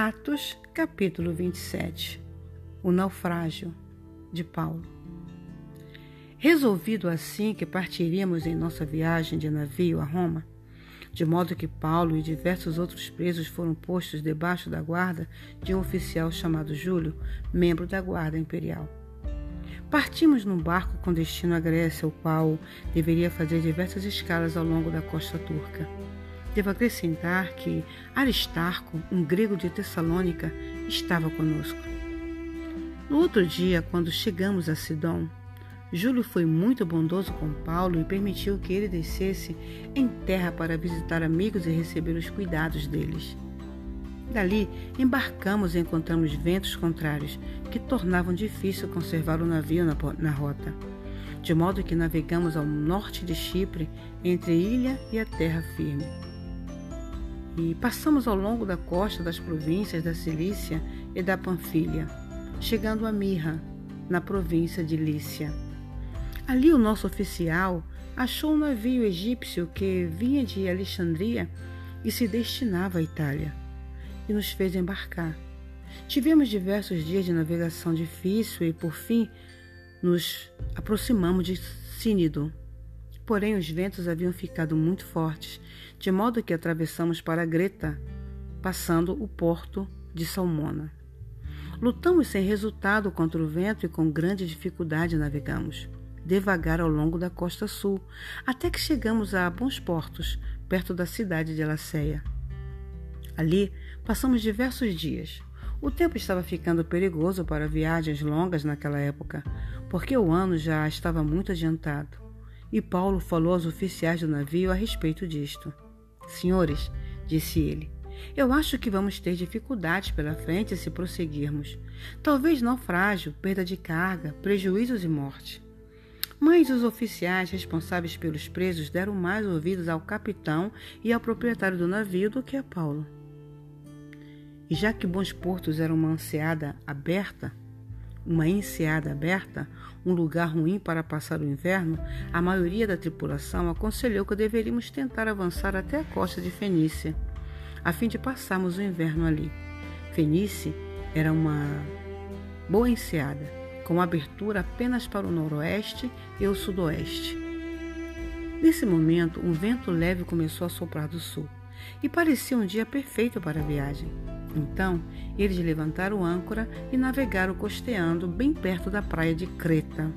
Atos, capítulo 27 O naufrágio de Paulo. Resolvido assim que partiríamos em nossa viagem de navio a Roma, de modo que Paulo e diversos outros presos foram postos debaixo da guarda de um oficial chamado Júlio, membro da Guarda Imperial. Partimos num barco com destino à Grécia, o qual deveria fazer diversas escalas ao longo da costa turca. Devo acrescentar que Aristarco, um grego de Tessalônica, estava conosco. No outro dia, quando chegamos a Sidom, Júlio foi muito bondoso com Paulo e permitiu que ele descesse em terra para visitar amigos e receber os cuidados deles. Dali, embarcamos e encontramos ventos contrários que tornavam difícil conservar o navio na, na rota, de modo que navegamos ao norte de Chipre, entre ilha e a terra firme e passamos ao longo da costa das províncias da Cilícia e da Panfilha, chegando a Mirra, na província de Lícia. Ali o nosso oficial achou um navio egípcio que vinha de Alexandria e se destinava à Itália, e nos fez embarcar. Tivemos diversos dias de navegação difícil e, por fim, nos aproximamos de Sínido. Porém, os ventos haviam ficado muito fortes, de modo que atravessamos para Greta, passando o porto de Salmona. Lutamos sem resultado contra o vento e com grande dificuldade navegamos, devagar ao longo da costa sul, até que chegamos a bons portos, perto da cidade de Laceia. Ali passamos diversos dias. O tempo estava ficando perigoso para viagens longas naquela época, porque o ano já estava muito adiantado e Paulo falou aos oficiais do navio a respeito disto. Senhores, disse ele, eu acho que vamos ter dificuldades pela frente se prosseguirmos. Talvez naufrágio, perda de carga, prejuízos e morte. Mas os oficiais responsáveis pelos presos deram mais ouvidos ao capitão e ao proprietário do navio do que a Paulo. E já que Bons Portos era uma anseada aberta, uma enseada aberta, um lugar ruim para passar o inverno, a maioria da tripulação aconselhou que deveríamos tentar avançar até a costa de Fenícia, a fim de passarmos o inverno ali. Fenícia era uma boa enseada, com abertura apenas para o noroeste e o sudoeste. Nesse momento, um vento leve começou a soprar do sul e parecia um dia perfeito para a viagem. Então, eles levantaram âncora e navegaram costeando bem perto da praia de Creta.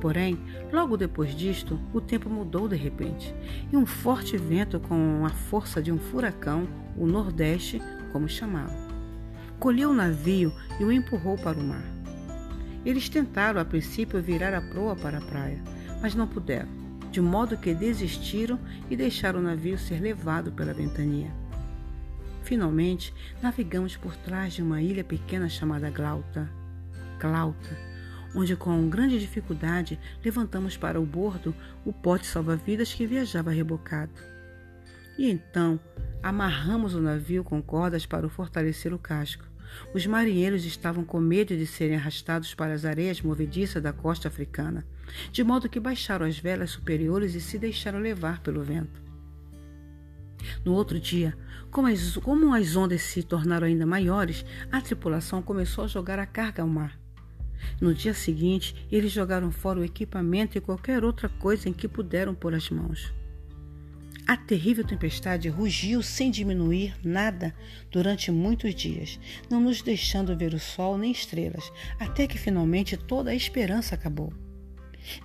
Porém, logo depois disto, o tempo mudou de repente, e um forte vento com a força de um furacão, o Nordeste, como chamavam, colheu o navio e o empurrou para o mar. Eles tentaram a princípio virar a proa para a praia, mas não puderam, de modo que desistiram e deixaram o navio ser levado pela ventania. Finalmente, navegamos por trás de uma ilha pequena chamada Glauta. Glauta, onde com grande dificuldade levantamos para o bordo o pote salva-vidas que viajava rebocado. E então amarramos o navio com cordas para fortalecer o casco. Os marinheiros estavam com medo de serem arrastados para as areias movediças da costa africana, de modo que baixaram as velas superiores e se deixaram levar pelo vento. No outro dia, como as, como as ondas se tornaram ainda maiores, a tripulação começou a jogar a carga ao mar. No dia seguinte, eles jogaram fora o equipamento e qualquer outra coisa em que puderam pôr as mãos. A terrível tempestade rugiu sem diminuir nada durante muitos dias, não nos deixando ver o sol nem estrelas, até que finalmente toda a esperança acabou.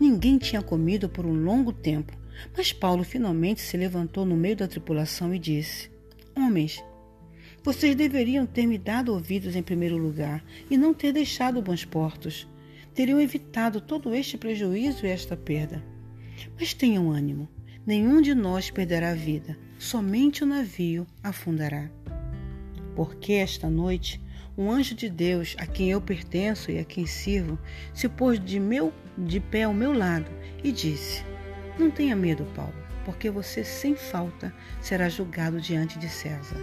Ninguém tinha comido por um longo tempo, mas Paulo finalmente se levantou no meio da tripulação e disse: Homens, vocês deveriam ter me dado ouvidos em primeiro lugar e não ter deixado bons portos. Teriam evitado todo este prejuízo e esta perda. Mas tenham ânimo, nenhum de nós perderá a vida, somente o navio afundará. Porque esta noite um anjo de Deus, a quem eu pertenço e a quem sirvo, se pôs de, meu, de pé ao meu lado e disse: não tenha medo, Paulo, porque você sem falta será julgado diante de César.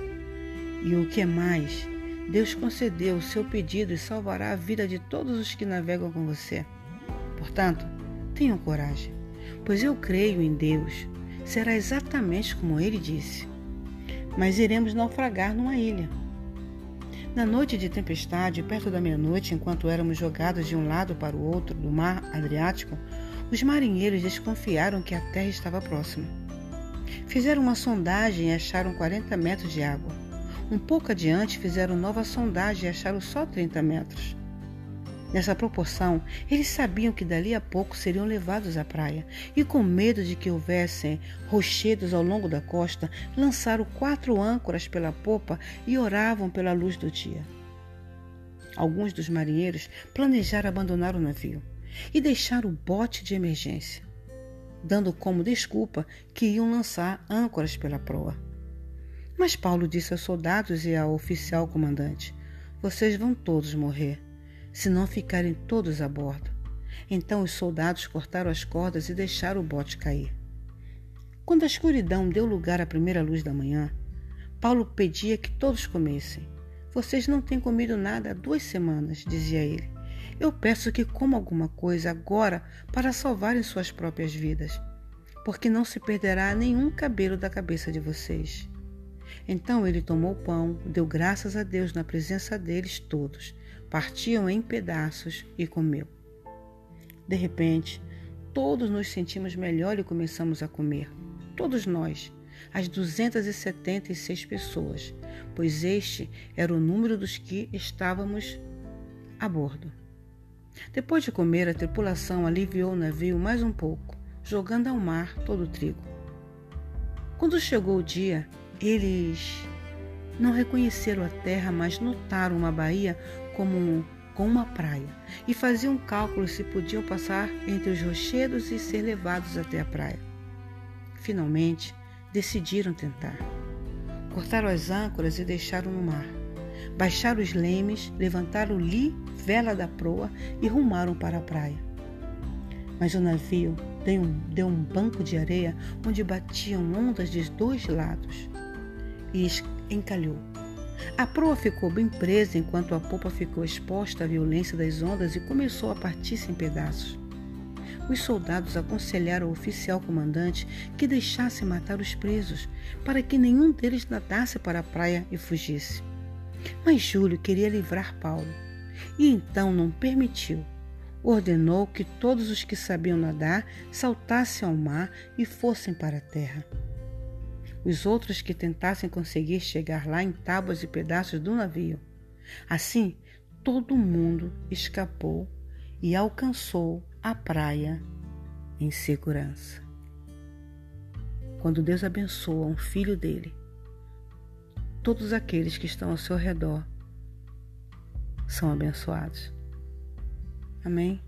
E o que é mais, Deus concedeu o seu pedido e salvará a vida de todos os que navegam com você. Portanto, tenham coragem, pois eu creio em Deus. Será exatamente como ele disse. Mas iremos naufragar numa ilha. Na noite de tempestade, perto da meia-noite, enquanto éramos jogados de um lado para o outro do mar Adriático, os marinheiros desconfiaram que a terra estava próxima. Fizeram uma sondagem e acharam 40 metros de água. Um pouco adiante, fizeram nova sondagem e acharam só 30 metros. Nessa proporção, eles sabiam que dali a pouco seriam levados à praia, e com medo de que houvessem rochedos ao longo da costa, lançaram quatro âncoras pela popa e oravam pela luz do dia. Alguns dos marinheiros planejaram abandonar o navio e deixar o bote de emergência, dando como desculpa que iam lançar âncoras pela proa. Mas Paulo disse aos soldados e ao oficial comandante: Vocês vão todos morrer se não ficarem todos a bordo. Então os soldados cortaram as cordas e deixaram o bote cair. Quando a escuridão deu lugar à primeira luz da manhã, Paulo pedia que todos comessem. Vocês não têm comido nada há duas semanas, dizia ele. Eu peço que comam alguma coisa agora para salvarem suas próprias vidas, porque não se perderá nenhum cabelo da cabeça de vocês. Então ele tomou o pão, deu graças a Deus na presença deles todos partiam em pedaços e comeu. De repente, todos nos sentimos melhor e começamos a comer. Todos nós, as 276 pessoas, pois este era o número dos que estávamos a bordo. Depois de comer, a tripulação aliviou o navio mais um pouco, jogando ao mar todo o trigo. Quando chegou o dia, eles não reconheceram a terra, mas notaram uma baía como um, com uma praia e faziam cálculos se podiam passar entre os rochedos e ser levados até a praia. Finalmente, decidiram tentar. Cortaram as âncoras e deixaram no mar. Baixaram os lemes, levantaram li, vela da proa e rumaram para a praia. Mas o navio deu um, deu um banco de areia onde batiam ondas de dois lados e encalhou. A proa ficou bem presa enquanto a popa ficou exposta à violência das ondas e começou a partir-se em pedaços. Os soldados aconselharam o oficial comandante que deixasse matar os presos, para que nenhum deles nadasse para a praia e fugisse. Mas Júlio queria livrar Paulo, e então não permitiu. Ordenou que todos os que sabiam nadar saltassem ao mar e fossem para a terra. Os outros que tentassem conseguir chegar lá em tábuas e pedaços do navio. Assim, todo mundo escapou e alcançou a praia em segurança. Quando Deus abençoa um filho dele, todos aqueles que estão ao seu redor são abençoados. Amém?